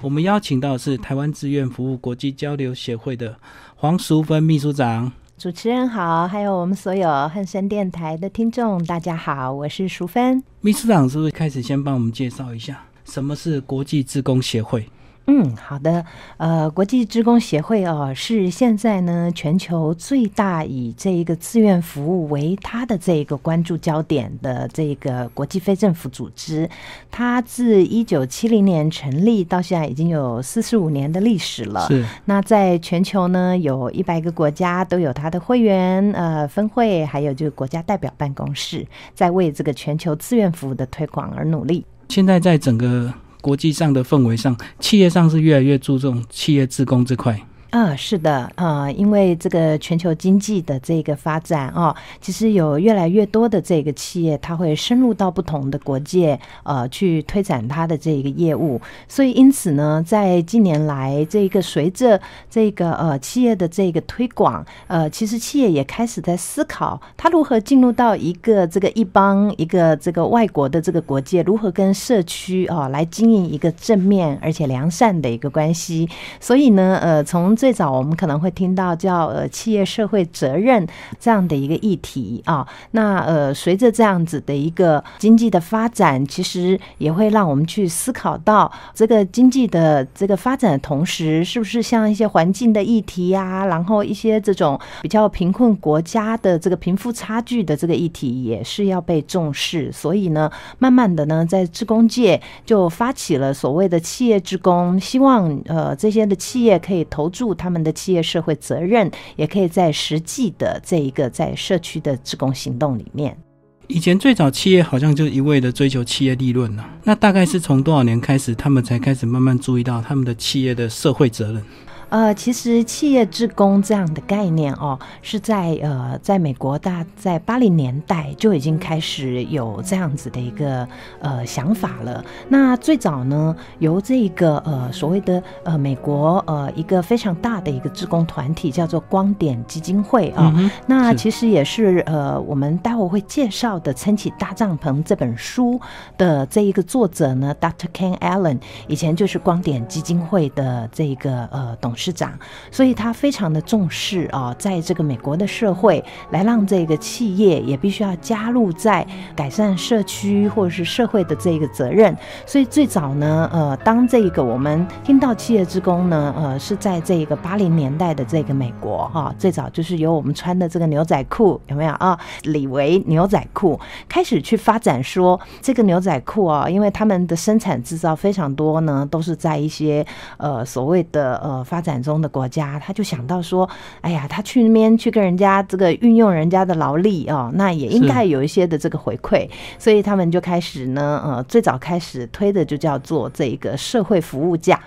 我们邀请到的是台湾志愿服务国际交流协会的黄淑芬秘书长。主持人好，还有我们所有汉声电台的听众，大家好，我是淑芬秘书长。是不是开始先帮我们介绍一下什么是国际志工协会？嗯，好的。呃，国际职工协会哦，是现在呢全球最大以这一个志愿服务为它的这一个关注焦点的这个国际非政府组织。它自一九七零年成立到现在已经有四十五年的历史了。是。那在全球呢，有一百个国家都有它的会员呃分会，还有就是国家代表办公室，在为这个全球志愿服务的推广而努力。现在在整个。国际上的氛围上，企业上是越来越注重企业自工这块。啊，是的，啊，因为这个全球经济的这个发展哦，其实有越来越多的这个企业，它会深入到不同的国界，呃，去推展它的这个业务。所以，因此呢，在近年来，这个随着这个呃企业的这个推广，呃，其实企业也开始在思考，它如何进入到一个这个一帮一个这个外国的这个国界，如何跟社区哦来经营一个正面而且良善的一个关系。所以呢，呃，从最早我们可能会听到叫呃企业社会责任这样的一个议题啊，那呃随着这样子的一个经济的发展，其实也会让我们去思考到这个经济的这个发展的同时，是不是像一些环境的议题呀，然后一些这种比较贫困国家的这个贫富差距的这个议题也是要被重视。所以呢，慢慢的呢，在职工界就发起了所谓的企业职工，希望呃这些的企业可以投注。他们的企业社会责任，也可以在实际的这一个在社区的职工行动里面。以前最早企业好像就一味的追求企业利润了，那大概是从多少年开始，他们才开始慢慢注意到他们的企业的社会责任？呃，其实企业职工这样的概念哦，是在呃，在美国大在八零年代就已经开始有这样子的一个呃想法了。那最早呢，由这个呃所谓的呃美国呃一个非常大的一个职工团体叫做光点基金会啊，那其实也是呃我们待会会介绍的《撑起大帐篷》这本书的这一个作者呢，Dr. Ken Allen，以前就是光点基金会的这个呃董。市长，所以他非常的重视啊，在这个美国的社会，来让这个企业也必须要加入在改善社区或者是社会的这个责任。所以最早呢，呃，当这个我们听到企业之功呢，呃，是在这个八零年代的这个美国哈，最早就是由我们穿的这个牛仔裤有没有啊？李维牛仔裤开始去发展，说这个牛仔裤啊，因为他们的生产制造非常多呢，都是在一些呃所谓的呃发展。展中的国家，他就想到说：“哎呀，他去那边去跟人家这个运用人家的劳力哦，那也应该有一些的这个回馈。”所以他们就开始呢，呃，最早开始推的就叫做这个社会服务价。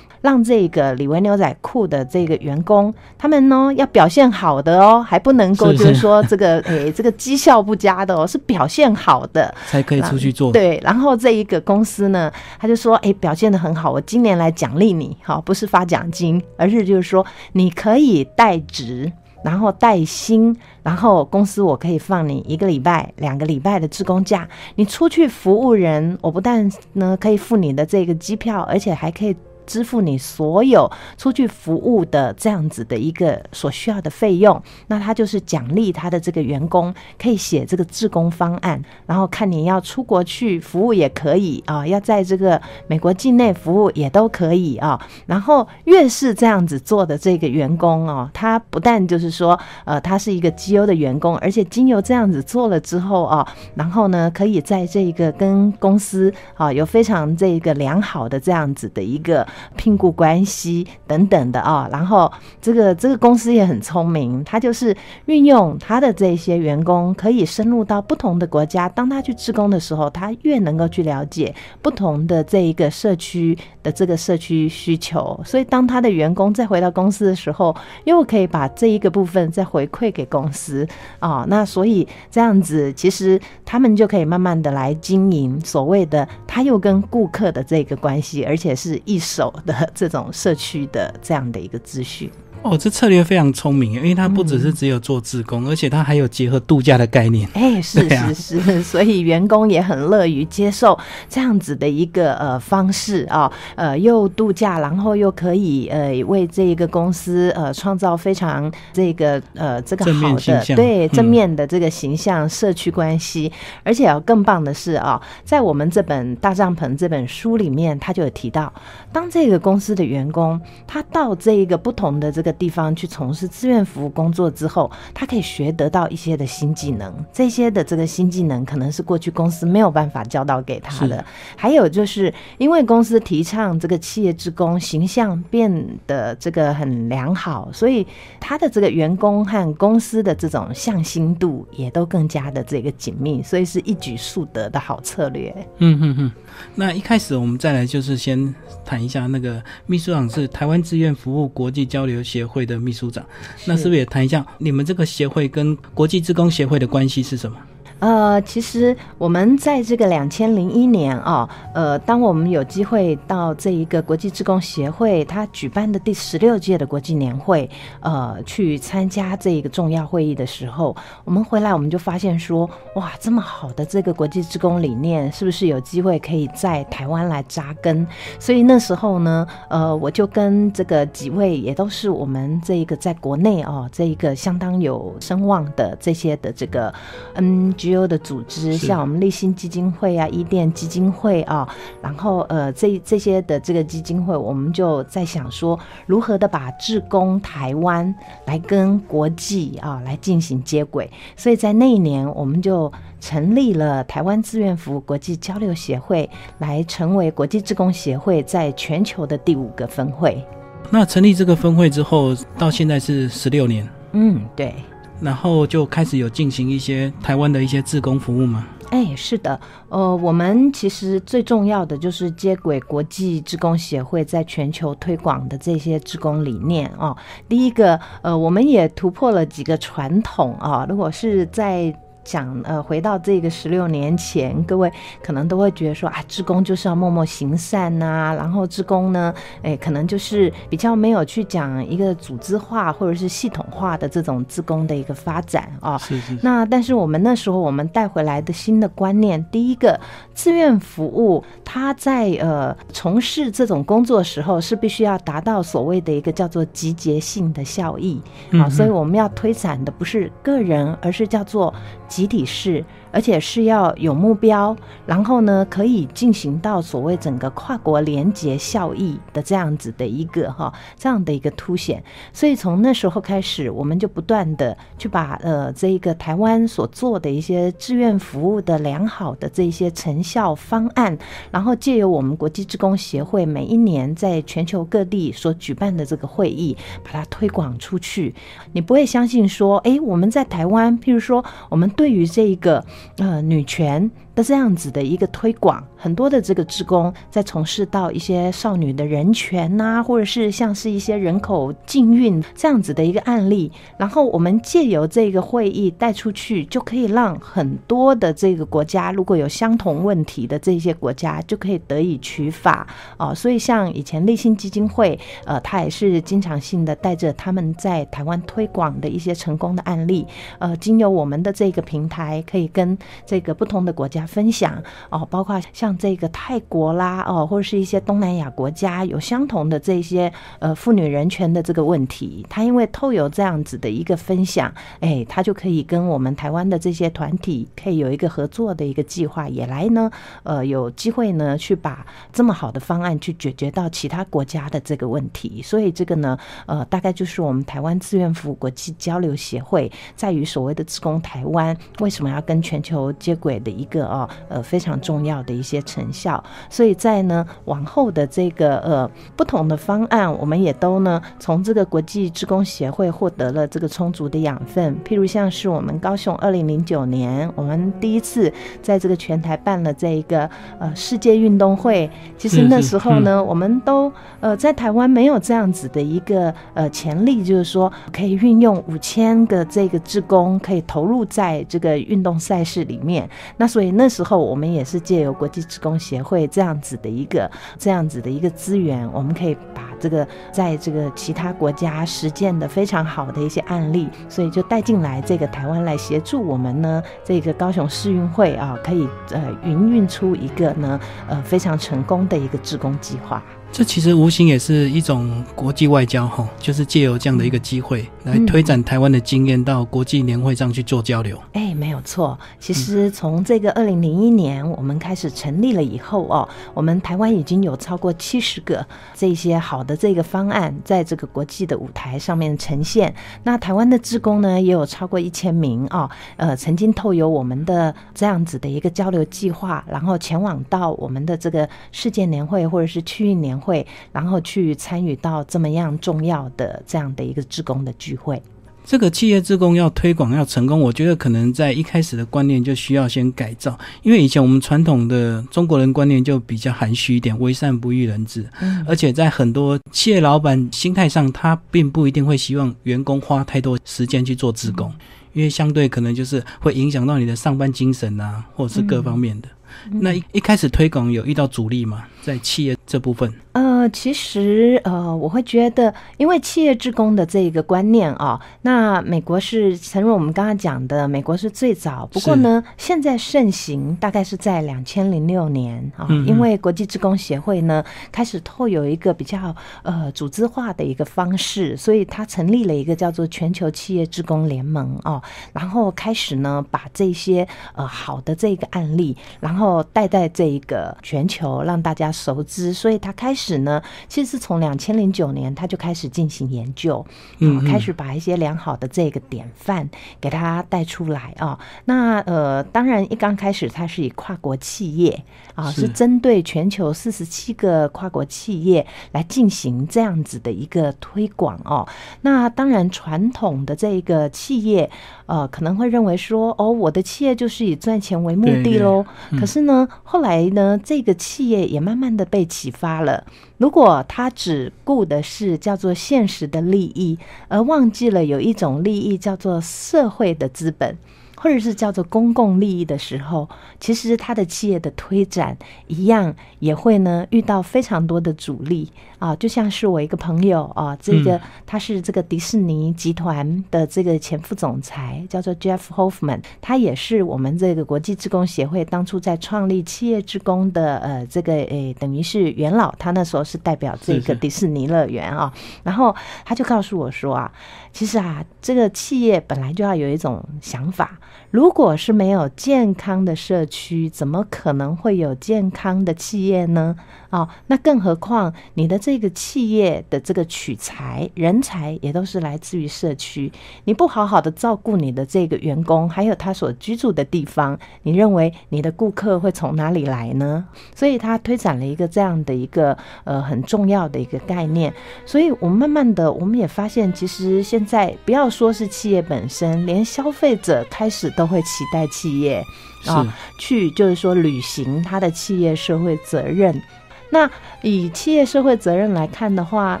让这个李维牛仔裤的这个员工，他们呢要表现好的哦，还不能够就是说这个 诶这个绩效不佳的哦，是表现好的才可以出去做。对，然后这一个公司呢，他就说，哎，表现的很好，我今年来奖励你，好，不是发奖金，而是就是说你可以带职，然后带薪，然后公司我可以放你一个礼拜、两个礼拜的职工假，你出去服务人，我不但呢可以付你的这个机票，而且还可以。支付你所有出去服务的这样子的一个所需要的费用，那他就是奖励他的这个员工可以写这个自工方案，然后看你要出国去服务也可以啊，要在这个美国境内服务也都可以啊。然后越是这样子做的这个员工哦，他不但就是说呃他是一个绩优的员工，而且经由这样子做了之后啊，然后呢可以在这个跟公司啊有非常这个良好的这样子的一个。聘雇关系等等的啊，然后这个这个公司也很聪明，他就是运用他的这些员工可以深入到不同的国家，当他去职工的时候，他越能够去了解不同的这一个社区的这个社区需求，所以当他的员工再回到公司的时候，又可以把这一个部分再回馈给公司啊，那所以这样子其实他们就可以慢慢的来经营所谓的他又跟顾客的这个关系，而且是一手。的这种社区的这样的一个资讯。哦，这策略非常聪明，因为它不只是只有做自工，而且它还有结合度假的概念。哎，是是是，所以员工也很乐于接受这样子的一个呃方式啊，呃，又度假，然后又可以呃为这一个公司呃创造非常这个呃这个好的对正面的这个形象、社区关系，而且更棒的是啊，在我们这本大帐篷这本书里面，他就有提到，当这个公司的员工他到这一个不同的这个。地方去从事志愿服务工作之后，他可以学得到一些的新技能。这些的这个新技能可能是过去公司没有办法教导给他的。还有就是因为公司提倡这个企业职工形象变得这个很良好，所以他的这个员工和公司的这种向心度也都更加的这个紧密，所以是一举数得的好策略。嗯哼哼。那一开始我们再来就是先谈一下那个秘书长是台湾志愿服务国际交流协。会的秘书长，那是不是也谈一下你们这个协会跟国际职工协会的关系是什么？呃，其实我们在这个两千零一年啊，呃，当我们有机会到这一个国际职工协会他举办的第十六届的国际年会，呃，去参加这一个重要会议的时候，我们回来我们就发现说，哇，这么好的这个国际职工理念，是不是有机会可以在台湾来扎根？所以那时候呢，呃，我就跟这个几位也都是我们这一个在国内哦，这一个相当有声望的这些的这个，嗯。GO 的组织，像我们立新基金会啊、伊甸基金会啊，然后呃，这这些的这个基金会，我们就在想说，如何的把志工台湾来跟国际啊来进行接轨。所以在那一年，我们就成立了台湾志愿服务国际交流协会，来成为国际志工协会在全球的第五个分会。那成立这个分会之后，到现在是十六年。嗯，对。然后就开始有进行一些台湾的一些自工服务吗？哎，是的，呃，我们其实最重要的就是接轨国际职工协会在全球推广的这些职工理念哦。第一个，呃，我们也突破了几个传统啊。如果是在讲呃，回到这个十六年前，各位可能都会觉得说啊，职工就是要默默行善呐，然后职工呢，哎，可能就是比较没有去讲一个组织化或者是系统化的这种职工的一个发展啊。是是。那但是我们那时候我们带回来的新的观念，第一个，志愿服务，它在呃从事这种工作时候是必须要达到所谓的一个叫做集结性的效益啊，所以我们要推展的不是个人，而是叫做。集体式。而且是要有目标，然后呢，可以进行到所谓整个跨国联结效益的这样子的一个哈，这样的一个凸显。所以从那时候开始，我们就不断的去把呃这一个台湾所做的一些志愿服务的良好的这些成效方案，然后借由我们国际职工协会每一年在全球各地所举办的这个会议，把它推广出去。你不会相信说，哎，我们在台湾，譬如说，我们对于这一个。呃，女权。的这样子的一个推广，很多的这个职工在从事到一些少女的人权呐，或者是像是一些人口禁运这样子的一个案例，然后我们借由这个会议带出去，就可以让很多的这个国家如果有相同问题的这些国家就可以得以取法啊。所以像以前立新基金会，呃，他也是经常性的带着他们在台湾推广的一些成功的案例，呃，经由我们的这个平台，可以跟这个不同的国家。分享哦，包括像这个泰国啦哦，或者是一些东南亚国家有相同的这些呃妇女人权的这个问题，他因为透有这样子的一个分享，哎，他就可以跟我们台湾的这些团体可以有一个合作的一个计划，也来呢呃有机会呢去把这么好的方案去解决到其他国家的这个问题。所以这个呢呃大概就是我们台湾志愿服务国际交流协会在于所谓的自工台湾为什么要跟全球接轨的一个。哦，呃，非常重要的一些成效，所以在呢往后的这个呃不同的方案，我们也都呢从这个国际职工协会获得了这个充足的养分。譬如像是我们高雄二零零九年，我们第一次在这个全台办了这一个呃世界运动会，其实那时候呢，我们都呃在台湾没有这样子的一个呃潜力，就是说可以运用五千个这个职工可以投入在这个运动赛事里面，那所以那。那时候我们也是借由国际职工协会这样子的一个这样子的一个资源，我们可以把这个在这个其他国家实践的非常好的一些案例，所以就带进来这个台湾来协助我们呢，这个高雄市运会啊，可以呃营运出一个呢呃非常成功的一个职工计划。这其实无形也是一种国际外交哈，就是借由这样的一个机会来推展台湾的经验到国际年会上去做交流。哎，没有错。其实从这个二零零一年我们开始成立了以后哦，我们台湾已经有超过七十个这些好的这个方案在这个国际的舞台上面呈现。那台湾的职工呢也有超过一千名哦，呃，曾经透由我们的这样子的一个交流计划，然后前往到我们的这个世界年会或者是区域年。会，然后去参与到这么样重要的这样的一个职工的聚会。这个企业职工要推广要成功，我觉得可能在一开始的观念就需要先改造，因为以前我们传统的中国人观念就比较含蓄一点，为善不欲人知。嗯，而且在很多企业老板心态上，他并不一定会希望员工花太多时间去做职工，因为相对可能就是会影响到你的上班精神啊，或者是各方面的。那一一开始推广有遇到阻力吗？在企业这部分？呃，其实呃，我会觉得，因为企业职工的这一个观念啊，那美国是，诚如我们刚刚讲的，美国是最早。不过呢，现在盛行大概是在两千零六年啊，因为国际职工协会呢开始透有一个比较呃组织化的一个方式，所以它成立了一个叫做全球企业职工联盟哦，然后开始呢把这些呃好的这个案例，然后带在这一个全球让大家熟知，所以他开始呢。其实是从两千零九年他就开始进行研究，嗯，开始把一些良好的这个典范给他带出来啊。那呃，当然一刚开始他是以跨国企业啊，是针对全球四十七个跨国企业来进行这样子的一个推广哦。那当然传统的这个企业呃可能会认为说，哦，我的企业就是以赚钱为目的喽。可是呢，后来呢，这个企业也慢慢的被启发了。如果他只顾的是叫做现实的利益，而忘记了有一种利益叫做社会的资本。或者是叫做公共利益的时候，其实他的企业的推展一样也会呢遇到非常多的阻力。啊，就像是我一个朋友啊，这个他是这个迪士尼集团的这个前副总裁，叫做 Jeff Hoffman，他也是我们这个国际职工协会当初在创立企业职工的呃这个诶等于是元老，他那时候是代表这个迪士尼乐园啊，然后他就告诉我说啊，其实啊这个企业本来就要有一种想法。如果是没有健康的社区，怎么可能会有健康的企业呢？哦，那更何况你的这个企业的这个取材人才也都是来自于社区，你不好好的照顾你的这个员工，还有他所居住的地方，你认为你的顾客会从哪里来呢？所以他推展了一个这样的一个呃很重要的一个概念。所以我们慢慢的我们也发现，其实现在不要说是企业本身，连消费者开始都会期待企业啊去就是说履行他的企业社会责任。那以企业社会责任来看的话，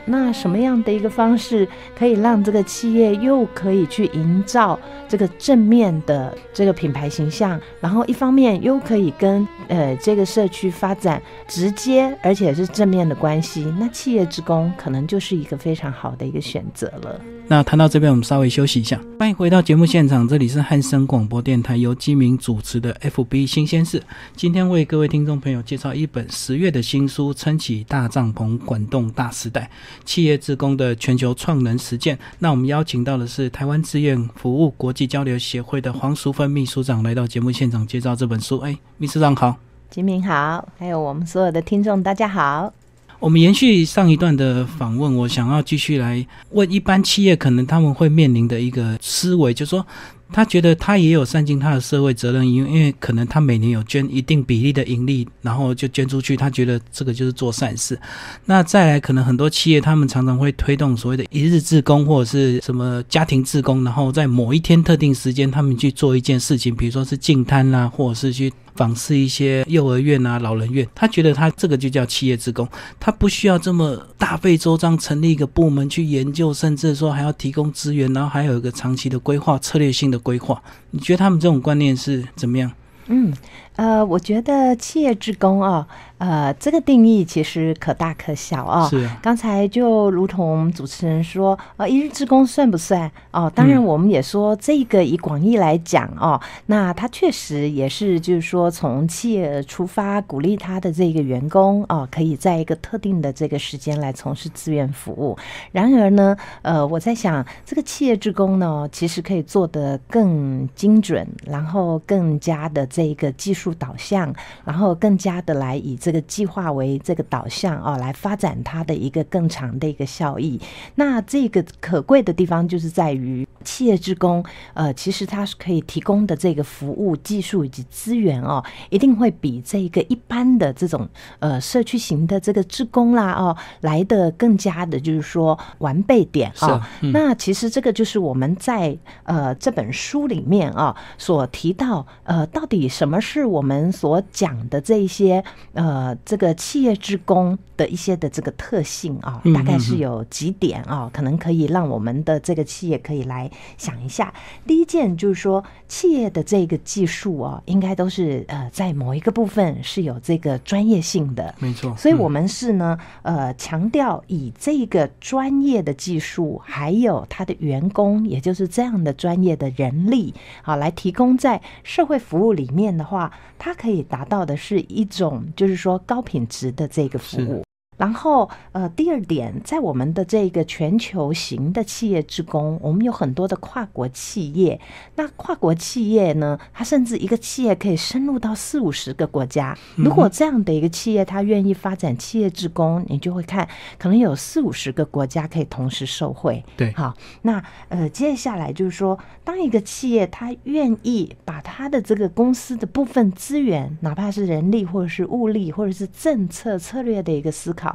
那什么样的一个方式可以让这个企业又可以去营造这个正面的这个品牌形象，然后一方面又可以跟呃这个社区发展直接而且是正面的关系？那企业职工可能就是一个非常好的一个选择了。那谈到这边，我们稍微休息一下。欢迎回到节目现场，这里是汉声广播电台由基明主持的 FB 新鲜事。今天为各位听众朋友介绍一本十月的新书《撑起大帐篷，管动大时代：企业职工的全球创能实践》。那我们邀请到的是台湾志愿服务国际交流协会的黄淑芬秘书长来到节目现场介绍这本书。哎，秘书长好，吉明好，还有我们所有的听众大家好。我们延续上一段的访问，我想要继续来问一般企业可能他们会面临的一个思维，就是说。他觉得他也有善尽他的社会责任，因为因为可能他每年有捐一定比例的盈利，然后就捐出去，他觉得这个就是做善事。那再来，可能很多企业他们常常会推动所谓的一日志工或者是什么家庭志工，然后在某一天特定时间，他们去做一件事情，比如说是净摊啦，或者是去访视一些幼儿园啊、老人院。他觉得他这个就叫企业职工，他不需要这么大费周章成立一个部门去研究，甚至说还要提供资源，然后还有一个长期的规划、策略性的。规划，你觉得他们这种观念是怎么样？嗯，呃，我觉得企业职工哦，呃，这个定义其实可大可小哦。是。刚才就如同主持人说，呃，一日职工算不算？哦，当然我们也说这个以广义来讲哦，那他确实也是就是说从企业出发，鼓励他的这个员工哦，可以在一个特定的这个时间来从事志愿服务。然而呢，呃，我在想这个企业职工呢，其实可以做得更精准，然后更加的这个技术。导向，然后更加的来以这个计划为这个导向哦，来发展它的一个更长的一个效益。那这个可贵的地方就是在于企业职工，呃，其实它是可以提供的这个服务、技术以及资源哦，一定会比这个一般的这种呃社区型的这个职工啦哦来的更加的，就是说完备点啊。那其实这个就是我们在呃这本书里面啊所提到，呃，到底什么是？我们所讲的这一些呃，这个企业职工的一些的这个特性啊，大概是有几点啊，可能可以让我们的这个企业可以来想一下。第一件就是说，企业的这个技术啊，应该都是呃，在某一个部分是有这个专业性的，没错。所以我们是呢，呃，强调以这个专业的技术，还有他的员工，也就是这样的专业的人力啊，来提供在社会服务里面的话。它可以达到的是一种，就是说高品质的这个服务。然后，呃，第二点，在我们的这个全球型的企业职工，我们有很多的跨国企业。那跨国企业呢，它甚至一个企业可以深入到四五十个国家。如果这样的一个企业，它愿意发展企业职工，你就会看，可能有四五十个国家可以同时受惠。对，好，那呃，接下来就是说，当一个企业它愿意把它的这个公司的部分资源，哪怕是人力或者是物力或者是政策策略的一个思考。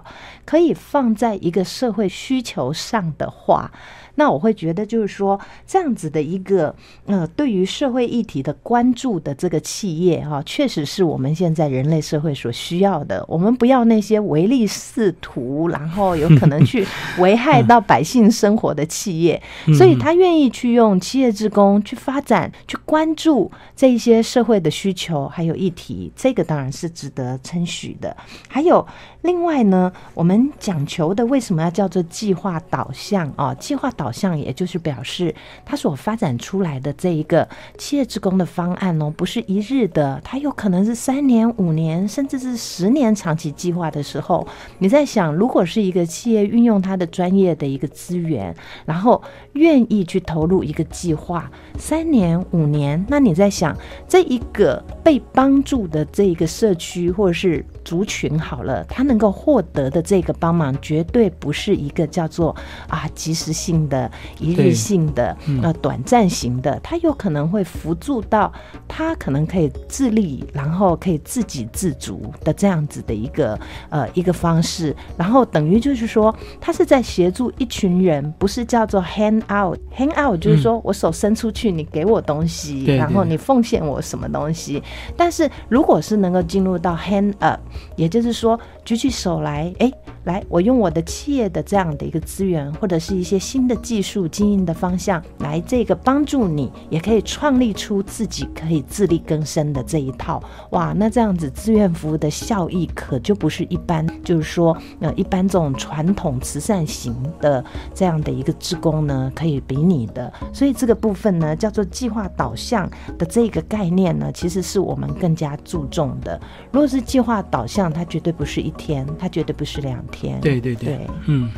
可以放在一个社会需求上的话。那我会觉得，就是说，这样子的一个呃，对于社会议题的关注的这个企业哈，确实是我们现在人类社会所需要的。我们不要那些唯利是图，然后有可能去 危害到百姓生活的企业。所以他愿意去用企业职工去发展、去关注这一些社会的需求还有议题，这个当然是值得称许的。还有另外呢，我们讲求的为什么要叫做计划导向啊？计划。导像也就是表示，他所发展出来的这一个企业职工的方案哦，不是一日的，它有可能是三年、五年，甚至是十年长期计划的时候，你在想，如果是一个企业运用它的专业的一个资源，然后愿意去投入一个计划，三年、五年，那你在想，这一个被帮助的这一个社区或者是。族群好了，他能够获得的这个帮忙，绝对不是一个叫做啊及时性的、一日性的、呃短暂型的，他有可能会辅助到他可能可以自立，然后可以自给自足的这样子的一个呃一个方式，然后等于就是说，他是在协助一群人，不是叫做 hand out，hand out 就是说我手伸出去，你给我东西，然后你奉献我什么东西，但是如果是能够进入到 hand up。也就是说，举起手来，哎。来，我用我的企业的这样的一个资源，或者是一些新的技术经营的方向，来这个帮助你，也可以创立出自己可以自力更生的这一套。哇，那这样子志愿服务的效益可就不是一般，就是说，呃，一般这种传统慈善型的这样的一个职工呢，可以比拟的。所以这个部分呢，叫做计划导向的这个概念呢，其实是我们更加注重的。如果是计划导向，它绝对不是一天，它绝对不是两。对对对，嗯，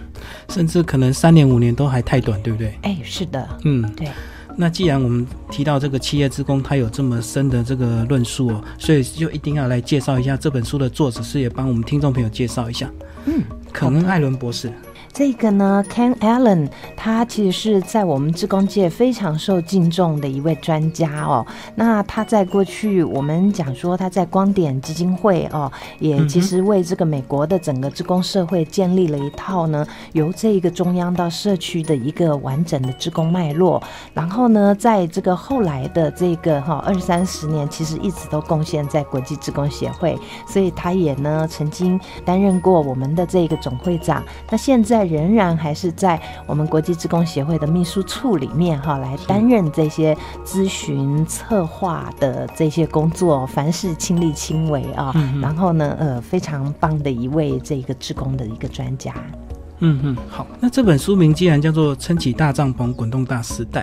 甚至可能三年五年都还太短，对不对？哎，是的，嗯，对。那既然我们提到这个企业之工，它有这么深的这个论述哦，所以就一定要来介绍一下这本书的作者，是也帮我们听众朋友介绍一下。嗯，可能·艾伦博士。这个呢，Ken Allen，他其实是在我们职工界非常受敬重的一位专家哦。那他在过去，我们讲说他在光点基金会哦，也其实为这个美国的整个职工社会建立了一套呢，由这一个中央到社区的一个完整的职工脉络。然后呢，在这个后来的这个哈二三十年，其实一直都贡献在国际职工协会，所以他也呢曾经担任过我们的这个总会长。那现在。在仍然还是在我们国际职工协会的秘书处里面哈，来担任这些咨询策划的这些工作，凡事亲力亲为啊。然后呢，呃，非常棒的一位这个职工的一个专家。嗯嗯，好，那这本书名既然叫做《撑起大帐篷，滚动大时代》。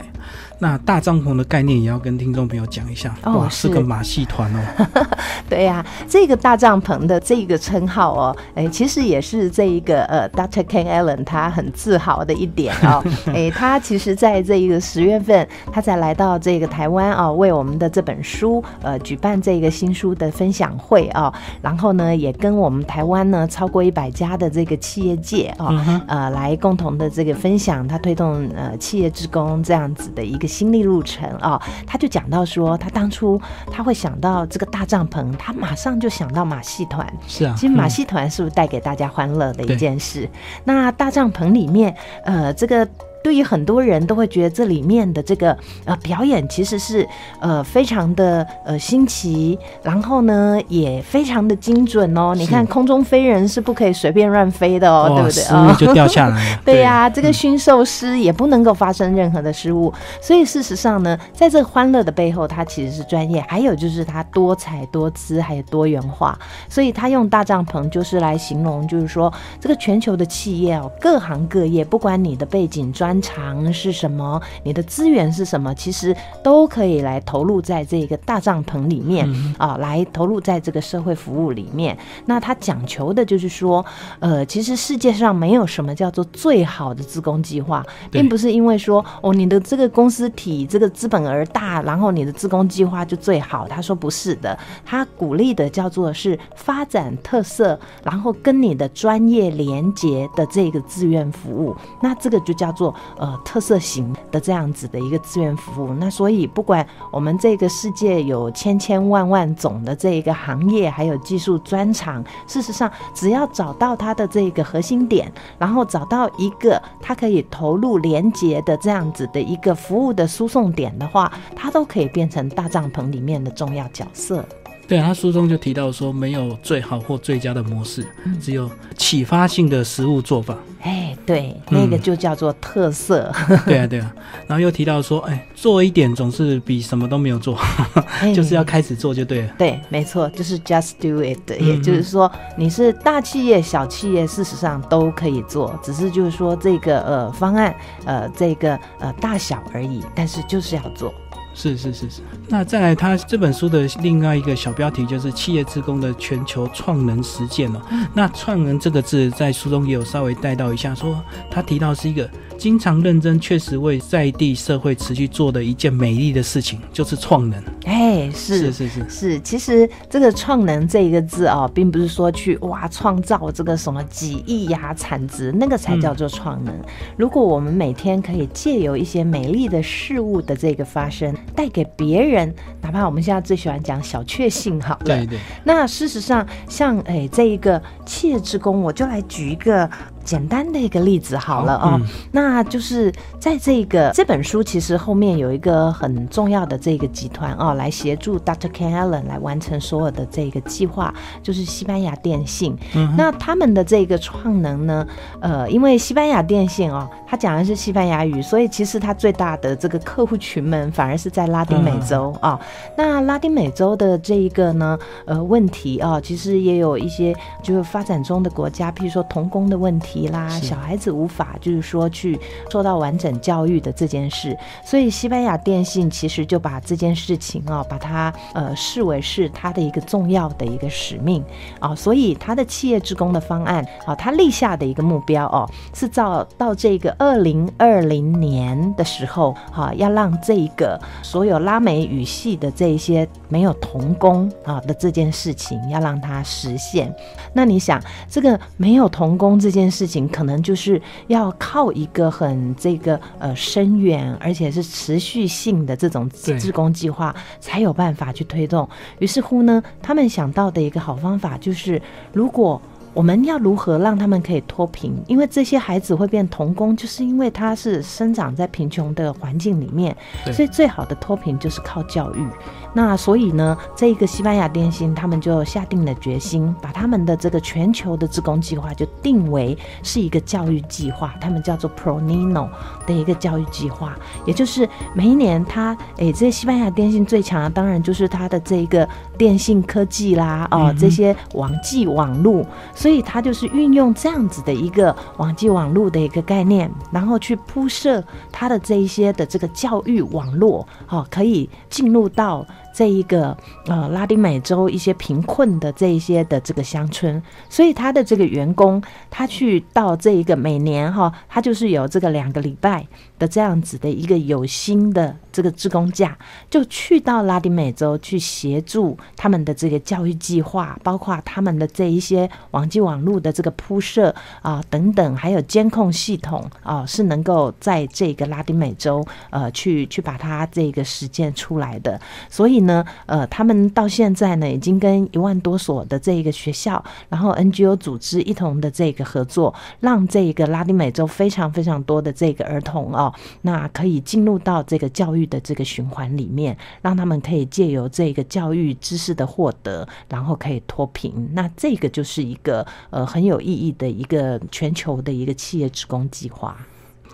那大帐篷的概念也要跟听众朋友讲一下哦，是个马戏团哦。对呀，这个大帐篷的这个称号哦，哎，其实也是这一个呃，Dr. Ken Allen 他很自豪的一点哦。哎，他其实在这一个十月份，他才来到这个台湾啊，为我们的这本书呃举办这个新书的分享会哦。然后呢，也跟我们台湾呢超过一百家的这个企业界啊，呃，来共同的这个分享他推动呃企业职工这样子的一个。心历路程啊，他就讲到说，他当初他会想到这个大帐篷，他马上就想到马戏团。是啊，其实马戏团是不是带给大家欢乐的一件事？那大帐篷里面，呃，这个。对于很多人都会觉得这里面的这个呃表演其实是呃非常的呃新奇，然后呢也非常的精准哦。你看空中飞人是不可以随便乱飞的哦，对不对？啊，就掉下来。对呀，这个驯兽师也不能够发生任何的失误。所以事实上呢，在这个欢乐的背后，它其实是专业，还有就是它多彩多姿，还有多元化。所以他用大帐篷就是来形容，就是说这个全球的企业哦，各行各业，不管你的背景专。专长是什么？你的资源是什么？其实都可以来投入在这个大帐篷里面啊，来投入在这个社会服务里面。那他讲求的就是说，呃，其实世界上没有什么叫做最好的自工计划，并不是因为说哦，你的这个公司体这个资本额大，然后你的自工计划就最好。他说不是的，他鼓励的叫做是发展特色，然后跟你的专业连接的这个志愿服务。那这个就叫做。呃，特色型的这样子的一个资源服务，那所以不管我们这个世界有千千万万种的这一个行业，还有技术专长，事实上只要找到它的这个核心点，然后找到一个它可以投入连接的这样子的一个服务的输送点的话，它都可以变成大帐篷里面的重要角色。对啊，他书中就提到说，没有最好或最佳的模式，只有启发性的食物做法。哎，对，那个就叫做特色。对啊，对啊。然后又提到说，哎，做一点总是比什么都没有做，就是要开始做就对了。对，没错，就是 just do it。也就是说，你是大企业、小企业，事实上都可以做，只是就是说这个呃方案呃这个呃大小而已，但是就是要做。是是是是，那再来，他这本书的另外一个小标题就是企业职工的全球创能实践哦。那创能这个字在书中也有稍微带到一下，说他提到是一个。经常认真，确实为在地社会持续做的一件美丽的事情，就是创能。哎，是是是是是，其实这个“创能”这一个字哦，并不是说去哇创造这个什么几亿呀产值，那个才叫做创能。如果我们每天可以借由一些美丽的事物的这个发生，带给别人，哪怕我们现在最喜欢讲小确幸，好了。对对。那事实上，像哎这一个企业之功，我就来举一个。简单的一个例子好了哦，那就是在这个这本书其实后面有一个很重要的这个集团哦，来协助 Dr. Ken Allen 来完成所有的这个计划，就是西班牙电信。那他们的这个创能呢，呃，因为西班牙电信哦，它讲的是西班牙语，所以其实它最大的这个客户群们反而是在拉丁美洲啊。那拉丁美洲的这一个呢，呃，问题啊，其实也有一些就是发展中的国家，譬如说童工的问题。题啦，小孩子无法就是说去受到完整教育的这件事，所以西班牙电信其实就把这件事情哦，把它呃视为是它的一个重要的一个使命啊，所以它的企业职工的方案啊，它立下的一个目标哦，是到到这个二零二零年的时候哈，要让这个所有拉美语系的这一些没有童工啊的这件事情，要让它实现。那你想这个没有童工这件事？事情可能就是要靠一个很这个呃深远而且是持续性的这种自工计划才有办法去推动。于是乎呢，他们想到的一个好方法就是，如果我们要如何让他们可以脱贫？因为这些孩子会变童工，就是因为他是生长在贫穷的环境里面，所以最好的脱贫就是靠教育。那所以呢，这一个西班牙电信他们就下定了决心，把他们的这个全球的职工计划就定为是一个教育计划，他们叫做 Pro Nino 的一个教育计划，也就是每一年他诶，这西班牙电信最强的当然就是它的这一个电信科技啦，哦，这些网际网络，所以它就是运用这样子的一个网际网络的一个概念，然后去铺设它的这一些的这个教育网络，哦，可以进入到。这一个呃，拉丁美洲一些贫困的这一些的这个乡村，所以他的这个员工，他去到这一个每年哈，他就是有这个两个礼拜的这样子的一个有薪的这个职工假，就去到拉丁美洲去协助他们的这个教育计划，包括他们的这一些网际网络的这个铺设啊等等，还有监控系统啊，是能够在这个拉丁美洲呃去去把它这个实践出来的，所以。呢，呃，他们到现在呢，已经跟一万多所的这一个学校，然后 NGO 组织一同的这个合作，让这一个拉丁美洲非常非常多的这个儿童哦，那可以进入到这个教育的这个循环里面，让他们可以借由这个教育知识的获得，然后可以脱贫。那这个就是一个呃很有意义的一个全球的一个企业职工计划。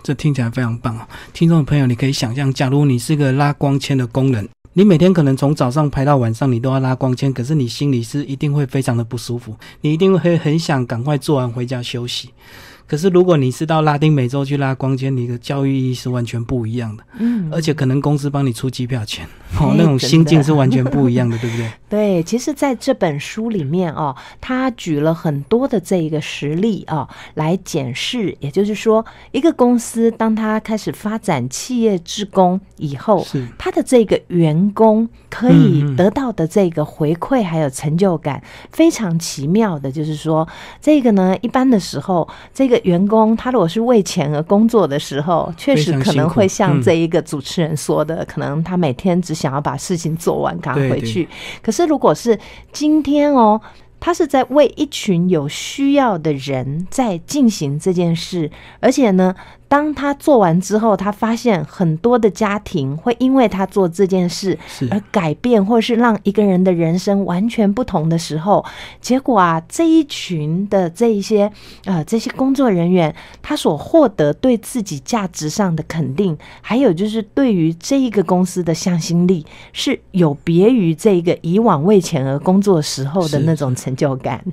这听起来非常棒啊！听众朋友，你可以想象，假如你是个拉光纤的工人。你每天可能从早上排到晚上，你都要拉光纤，可是你心里是一定会非常的不舒服，你一定会很想赶快做完回家休息。可是，如果你是到拉丁美洲去拉光纤，你的教育意义是完全不一样的。嗯，而且可能公司帮你出机票钱，哦，那种心境是完全不一样的，对不对？对，其实在这本书里面哦，他举了很多的这一个实例哦，来检视，也就是说，一个公司当他开始发展企业职工以后，是他的这个员工可以得到的这个回馈还有成就感，非常奇妙的，就是说，这个呢，一般的时候，这个。员工他如果是为钱而工作的时候，确实可能会像这一个主持人说的，可能他每天只想要把事情做完，赶回去。可是如果是今天哦，他是在为一群有需要的人在进行这件事，而且呢。当他做完之后，他发现很多的家庭会因为他做这件事而改变，或者是让一个人的人生完全不同的时候，结果啊，这一群的这一些呃这些工作人员，他所获得对自己价值上的肯定，还有就是对于这一个公司的向心力，是有别于这个以往为钱而工作时候的那种成就感。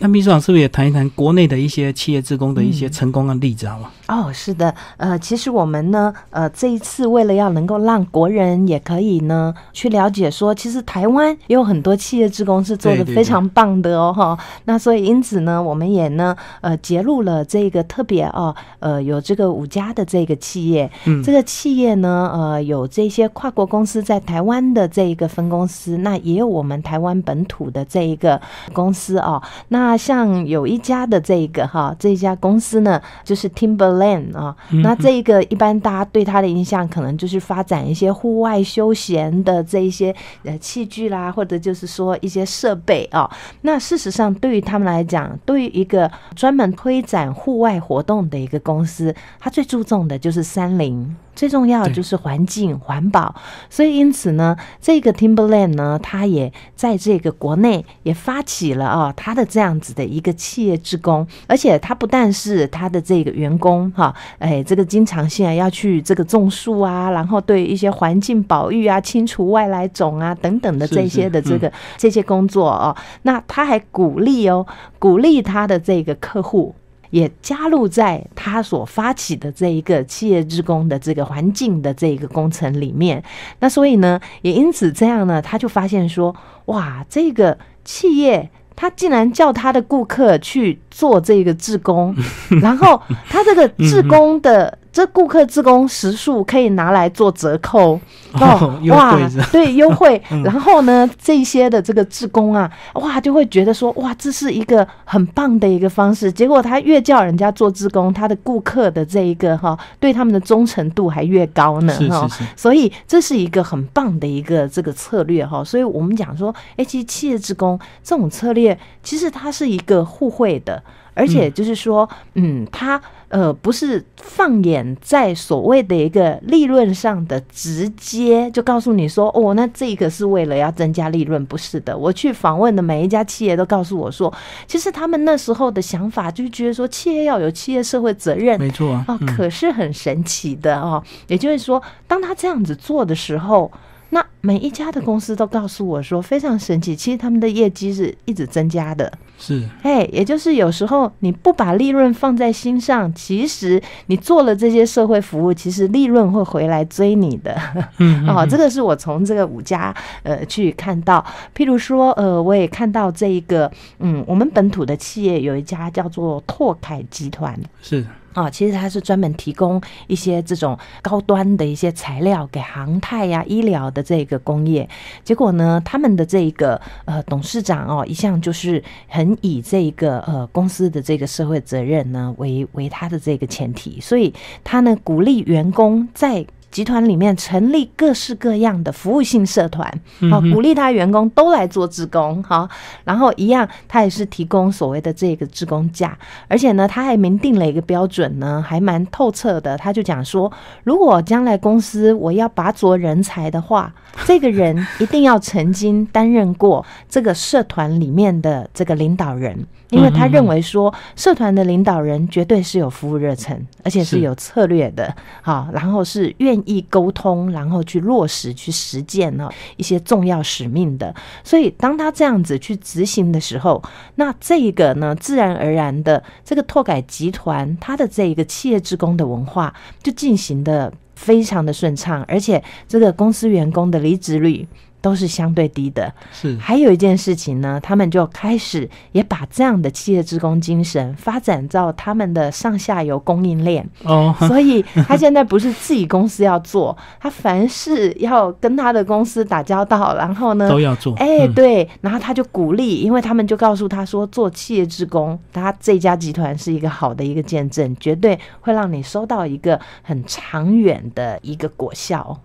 那秘书长是不是也谈一谈国内的一些企业职工的一些成功的例子好吗？哦，是的，呃，其实我们呢，呃，这一次为了要能够让国人也可以呢去了解，说其实台湾也有很多企业职工是做的非常棒的哦，哈。那所以因此呢，我们也呢，呃，揭露了这个特别哦，呃，有这个五家的这个企业，嗯，这个企业呢，呃，有这些跨国公司在台湾的这一个分公司，那也有我们台湾本土的这一个公司哦，那。像有一家的这一个哈，这家公司呢，就是 Timberland 啊。那这一个一般大家对它的印象，可能就是发展一些户外休闲的这一些呃器具啦，或者就是说一些设备啊。那事实上，对于他们来讲，对于一个专门推展户外活动的一个公司，它最注重的就是山林。最重要的就是环境环保，所以因此呢，这个 Timberland 呢，它也在这个国内也发起了啊，它的这样子的一个企业职工，而且它不但是它的这个员工哈，哎，这个经常性啊要去这个种树啊，然后对一些环境保育啊、清除外来种啊等等的这些的这个这些工作哦，那他还鼓励哦，鼓励他的这个客户。也加入在他所发起的这一个企业职工的这个环境的这一个工程里面，那所以呢，也因此这样呢，他就发现说，哇，这个企业他竟然叫他的顾客去做这个志工，然后他这个志工的。这顾客自工时数可以拿来做折扣哦，优惠对优惠。嗯然后呢，这些的这个志工啊，哇，就会觉得说，哇，这是一个很棒的一个方式。结果他越叫人家做志工，他的顾客的这一个哈，对他们的忠诚度还越高呢。哈所以这是一个很棒的一个这个策略哈。所以我们讲说，哎，其实企业职工这种策略，其实它是一个互惠的。而且就是说，嗯，它呃不是放眼在所谓的一个利润上的直接就告诉你说，哦，那这个是为了要增加利润，不是的。我去访问的每一家企业都告诉我说，其实他们那时候的想法就觉得说，企业要有企业社会责任，没错啊，可是很神奇的哦。也就是说，当他这样子做的时候，那每一家的公司都告诉我说，非常神奇，其实他们的业绩是一直增加的。是哎，也就是有时候你不把利润放在心上，其实你做了这些社会服务，其实利润会回来追你的。嗯 哦，这个个是我从这个五家呃去看到，譬如说呃，我也看到这一个嗯，我们本土的企业有一家叫做拓凯集团。是啊、其实它是专门提供一些这种高端的一些材料给航太呀、医疗的这个工业。结果呢，他们的这一个呃董事长哦，一向就是很以这一个呃公司的这个社会责任呢为为他的这个前提，所以他呢鼓励员工在。集团里面成立各式各样的服务性社团，好、嗯鼓励他员工都来做志工，好，然后一样，他也是提供所谓的这个志工价，而且呢，他还明定了一个标准呢，还蛮透彻的。他就讲说，如果将来公司我要拔擢人才的话，这个人一定要曾经担任过这个社团里面的这个领导人，因为他认为说，社团的领导人绝对是有服务热忱，而且是是有策略的，好，然后是愿意沟通，然后去落实、去实践呢一些重要使命的。所以，当他这样子去执行的时候，那这个呢，自然而然的，这个拓改集团它的这一个企业职工的文化就进行的非常的顺畅，而且这个公司员工的离职率。都是相对低的。是还有一件事情呢，他们就开始也把这样的企业职工精神发展到他们的上下游供应链。哦，所以他现在不是自己公司要做，他凡事要跟他的公司打交道，然后呢，都要做，哎、嗯，对，然后他就鼓励，因为他们就告诉他说，做企业职工，他这家集团是一个好的一个见证，绝对会让你收到一个很长远的一个果效。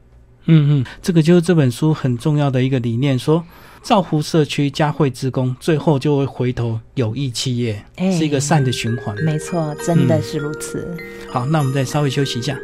嗯嗯，这个就是这本书很重要的一个理念，说造福社区、加惠职工，最后就会回头有益企业，哎是一个善的循环。没错，真的嗯是如此。好，那我们再稍微休息一下。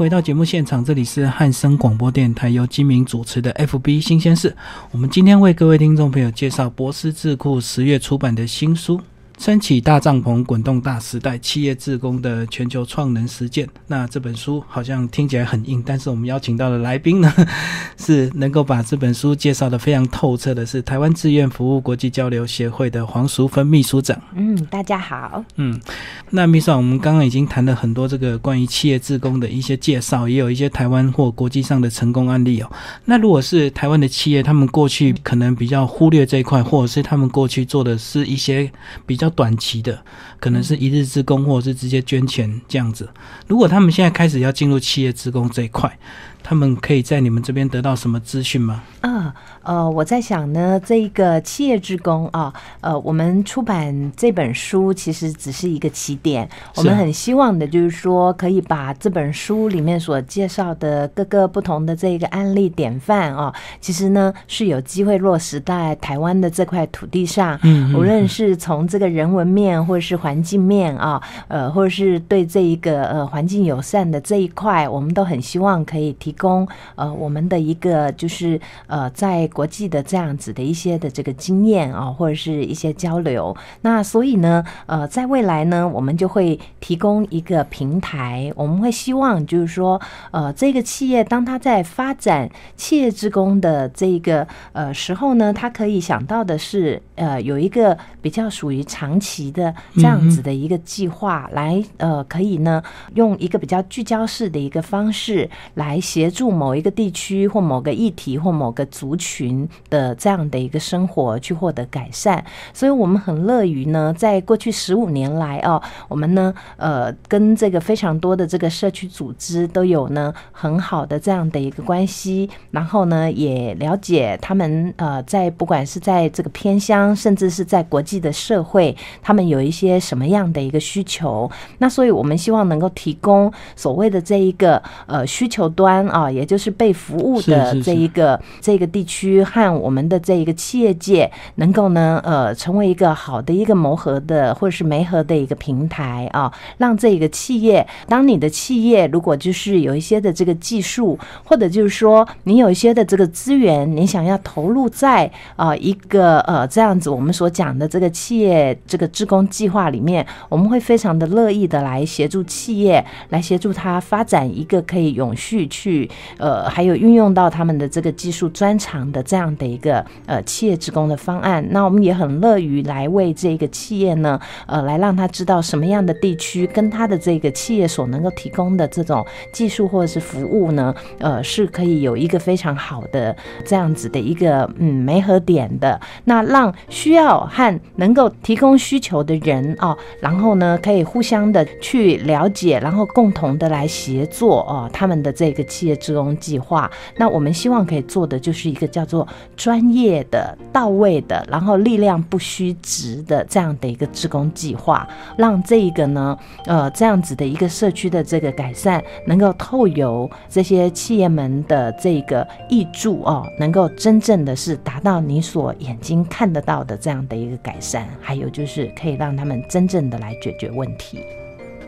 回到节目现场，这里是汉声广播电台由金明主持的 FB 新鲜事。我们今天为各位听众朋友介绍博思智库十月出版的新书。撑起大帐篷，滚动大时代，企业自工的全球创能实践。那这本书好像听起来很硬，但是我们邀请到的来宾呢，是能够把这本书介绍的非常透彻的，是台湾志愿服务国际交流协会的黄淑芬秘书长。嗯，大家好。嗯，那秘书长，我们刚刚已经谈了很多这个关于企业自工的一些介绍，也有一些台湾或国际上的成功案例哦。那如果是台湾的企业，他们过去可能比较忽略这一块，或者是他们过去做的是一些比较。短期的，可能是一日之功，或者是直接捐钱这样子。如果他们现在开始要进入企业职工这一块，他们可以在你们这边得到什么资讯吗？啊，呃，我在想呢，这一个企业职工啊，呃，我们出版这本书其实只是一个起点。我们很希望的就是说，可以把这本书里面所介绍的各个不同的这个案例典范啊，其实呢是有机会落实在台湾的这块土地上。嗯，无论是从这个人文面，或者是环境面啊，呃，或者是对这一个呃环境友善的这一块，我们都很希望可以提提供呃我们的一个就是呃在国际的这样子的一些的这个经验啊，或者是一些交流。那所以呢，呃，在未来呢，我们就会提供一个平台，我们会希望就是说，呃，这个企业当他在发展企业职工的这一个呃时候呢，他可以想到的是，呃，有一个比较属于长期的这样子的一个计划，来呃，可以呢用一个比较聚焦式的一个方式来协协助某一个地区或某个议题或某个族群的这样的一个生活去获得改善。所以我们很乐于呢，在过去十五年来哦，我们呢呃跟这个非常多的这个社区组织都有呢很好的这样的一个关系，然后呢也了解他们呃在不管是在这个偏乡，甚至是在国际的社会，他们有一些什么样的一个需求。那所以我们希望能够提供所谓的这一个呃需求端啊，也就是被服务的这一个这个地区和我们的这一个企业界，能够呢呃成为一个好的一个磨合的或者是媒合的一个平台啊，让这个企业，当你的企业如果就是有一些的这个技术，或者就是说你有一些的这个资源，你想要投入在啊一个呃这样子我们所讲的这个企业这个职工计划里面，我们会非常的乐意的来协助企业，来协助他发展一个可以永续去呃还有运用到他们的这个技术专长的这样的一个呃企业职工的方案。那我们也很乐于来为这个企业呢呃来让他知道什么样的地区跟他的这个企业所能够提供的这种技术或者是服务呢呃是可以有一个非常好的这样子的一个嗯媒合点的。那让需要和能够提供需求的人哦，然后呢可以互相的去了解，然后共同的来协作哦，他们的这个企业职工计划。那我们希望可以做的就是一个叫做专业的、到位的，然后力量不虚职的这样的一个职工计划，让这一个呢，呃，这样子的一个社区的这个改善，能够透由这些企业们的这个益助哦，能够真正的是达到你所眼睛看得到的这样的一个改善，还有就是可以让他们真正的来解决问题。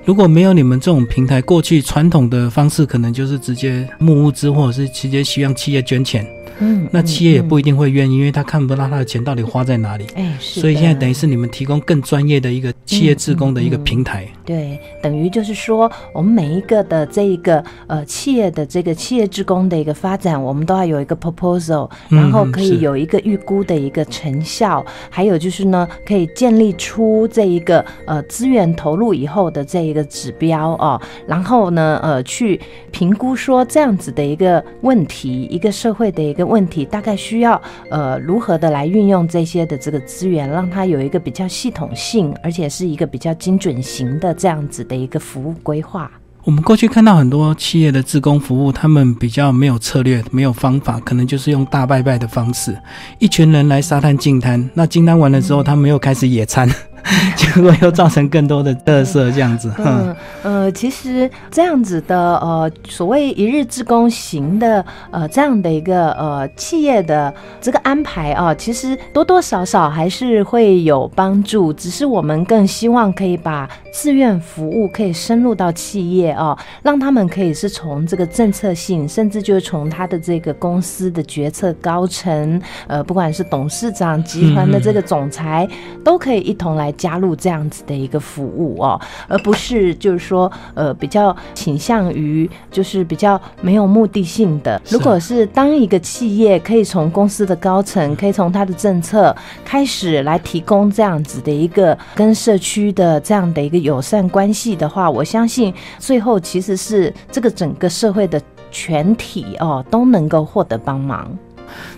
如果没有你们这种平台，过去传统的方式可能就是直接募物资，或者是直接希望企业捐钱。嗯，那企业也不一定会愿意，因为他看不到他的钱到底花在哪里。哎，是。所以现在等于是你们提供更专业的一个企业自工的一个平台。对，等于就是说，我们每一个的这一个呃企业的这个企业职工的一个发展，我们都要有一个 proposal，然后可以有一个预估的一个成效，还有就是呢，可以建立出这一个呃资源投入以后的这一个指标哦，然后呢呃去评估说这样子的一个问题，一个社会的一个问题，大概需要呃如何的来运用这些的这个资源，让它有一个比较系统性，而且是一个比较精准型的。这样子的一个服务规划，我们过去看到很多企业的自工服务，他们比较没有策略，没有方法，可能就是用大拜拜的方式，一群人来沙滩净滩，那净滩完了之后，他们又开始野餐。结果又造成更多的特色，这样子。嗯呃，其实这样子的呃，所谓一日之功型的呃这样的一个呃企业的这个安排啊，其实多多少少还是会有帮助，只是我们更希望可以把志愿服务可以深入到企业啊，让他们可以是从这个政策性，甚至就是从他的这个公司的决策高层，呃，不管是董事长、集团的这个总裁，都可以一同来加入这样子的一个服务哦，而不是就是说呃比较倾向于就是比较没有目的性的。如果是。当一个企业可以从公司的高层，可以从它的政策开始来提供这样子的一个跟社区的这样的一个友善关系的话，我相信最后其实是。这个整个社会的全体哦都能够获得帮忙。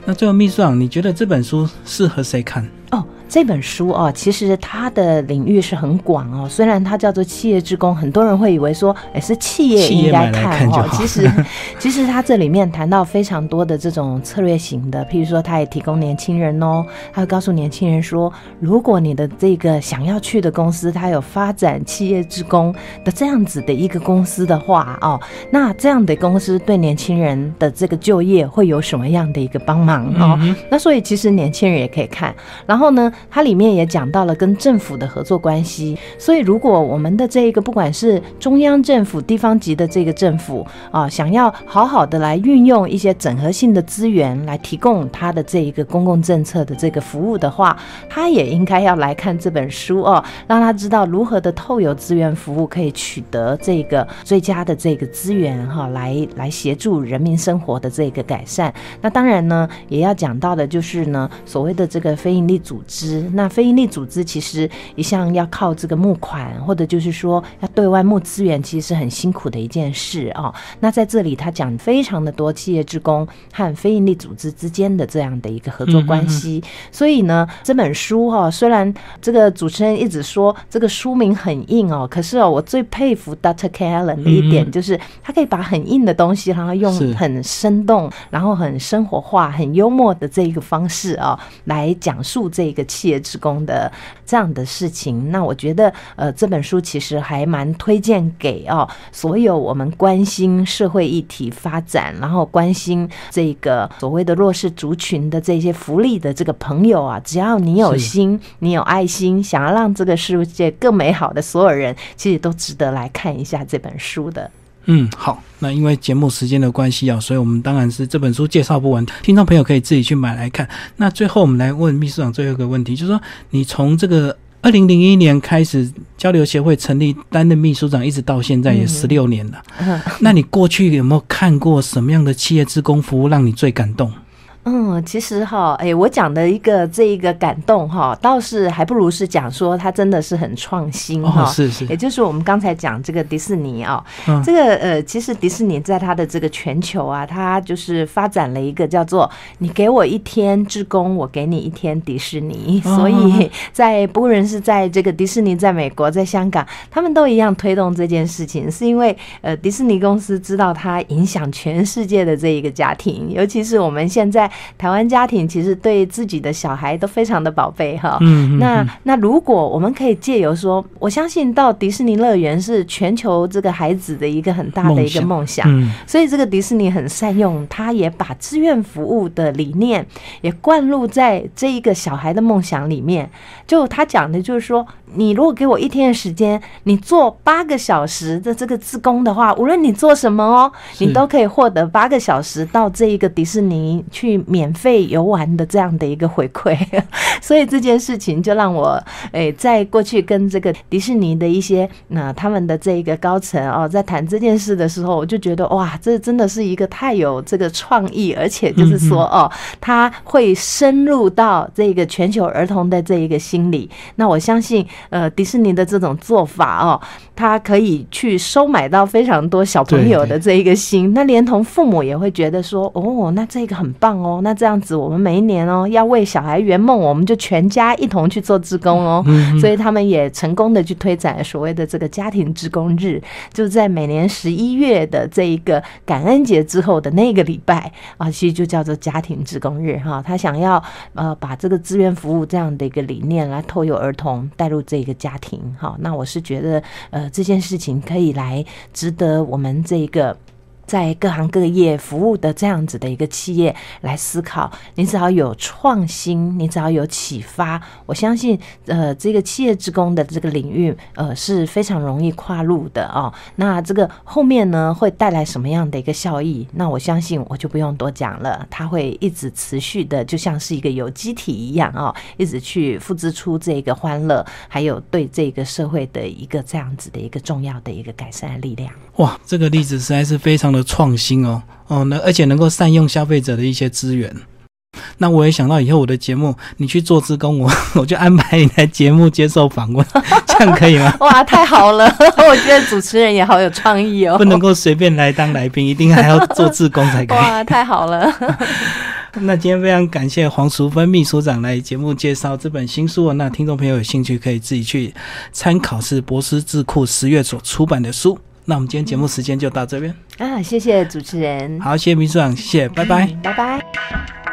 那最后，秘书长，你觉得这本书适合谁看？哦，这本书哦，其实它的领域是很广哦。虽然它叫做企业之工，很多人会以为说，哎，是企业应该看哦。看其实，其实它这里面谈到非常多的这种策略型的，譬如说，它也提供年轻人哦，它会告诉年轻人说，如果你的这个想要去的公司，它有发展企业之工的这样子的一个公司的话哦，那这样的公司对年轻人的这个就业会有什么样的一个帮忙哦？嗯那所以其实年轻人也可以看，然后呢，它里面也讲到了跟政府的合作关系。所以如果我们的这一个不管是中央政府、地方级的这个政府啊，想要好好的来运用一些整合性的资源来提供它的这一个公共政策的这个服务的话，他也应该要来看这本书哦，让他知道如何的透有资源服务可以取得这个最佳的这个资源哈，来来协助人民生活的这个改善。那当然呢，也要讲到的就是呢，所谓的这个非营利组织。那非营利组织其实一向要靠这个募款，或者就是说要对外募资源，其实是很辛苦的一件事哦、那在这里他讲非常的多企业职工和非营利组织之间的这样的一个合作关系。所以呢，这本书哈、虽然这个主持人一直说这个书名很硬哦，可是哦，我最佩服 Dr. K. Allen 的一点嗯就是，他可以把很硬的东西，然后用很生动，然后很生活化、很幽默的这一个方式啊、来讲述这个企业职工的这样的事情。那我觉得，呃，这本书其实还蛮推荐给哦所有我们关心社会议题发展，然后关心这个所谓的弱势族群的这些福利的这个朋友啊，只要你有心，你有爱心，想要让这个世界更美好的所有人，其实都值得来看一下这本书的。嗯，好，那因为节目时间的关系啊，所以我们当然是这本书介绍不完，听众朋友可以自己去买来看。那最后我们来问秘书长最后一个问题，就是说你从这个二零零一年开始交流协会成立，担任秘书长，一直到现在也嗯十六年了。嗯那你过去有没有看过什么样的企业职工服务让你最感动？嗯，其实哈，哎，我讲的一个这一个感动哈，倒是还不如是讲说它真的是很创新哈。哦，是是也，就是我们刚才讲这个迪士尼啊、嗯这个呃，其实迪士尼在它的这个全球啊，它就是发展了一个叫做“你给我一天职工，我给你一天迪士尼”，哦所以在不论是在这个迪士尼，在美国，在香港，他们都一样推动这件事情，是因为呃，迪士尼公司知道它影响全世界的这一个家庭，尤其是我们现在台湾家庭，其实对自己的小孩都非常的宝贝哈。嗯，嗯那嗯那如果我们可以借由说，我相信到迪士尼乐园是全球这个孩子的一个很大的一个梦想，嗯所以这个迪士尼很善用，他也把志愿服务的理念也灌入在这一个小孩的梦想里面。就他讲的就是说，你如果给我一天的时间，你做八个小时的这个自工的话，无论你做什么哦，你都可以获得八个小时到这一个迪士尼去免费游玩的这样的一个回馈。所以这件事情就让我诶，在过去跟这个迪士尼的一些那、他们的这一个高层哦，在谈这件事的时候，我就觉得哇，这真的是一个太有这个创意，而且就是说哦，他会深入到这个全球儿童的这一个心理。那我相信，呃，迪士尼的这种做法哦，它可以去收买到非常多小朋友的这一个心，那连同父母也会觉得说，哦，那这个很棒哦。哦。那这样子，我们每一年哦，要为小孩圆梦，我们就全家一同去做志工哦。嗯所以他们也成功的去推展所谓的这个家庭志工日，就在每年十一月的这一个感恩节之后的那个礼拜啊，其实就叫做家庭志工日哈。他想要呃把这个志愿服务这样的一个理念来透幼儿童带入这个家庭哈。那我是觉得呃这件事情可以来值得我们这个。在各行各业服务的这样子的一个企业来思考，你只要有创新，你只要有启发，我相信，呃，这个企业职工的这个领域，呃，是非常容易跨入的哦。那这个后面呢，会带来什么样的一个效益？那我相信我就不用多讲了，它会一直持续的，就像是一个有机体一样哦，一直去复制出这个欢乐，还有对这个社会的一个这样子的一个重要的一个改善的力量。哇，这个例子实在是非常的创新哦哦，那而且能够善用消费者的一些资源。那我也想到以后我的节目，你去做志工，我 我就安排你来节目接受访问，这样可以吗？哇，太好了！我觉得主持人也好有创意哦，不能够随便来当来宾，一定还要做志工才可以。哇，太好了！那今天非常感谢黄淑芬秘书长来节目介绍这本新书哦。那听众朋友有兴趣可以自己去参考，是博思智库十月所出版的书。那我们今天节目时间就到这边，啊，谢谢主持人，好，谢谢秘书长，谢谢，拜拜。拜拜。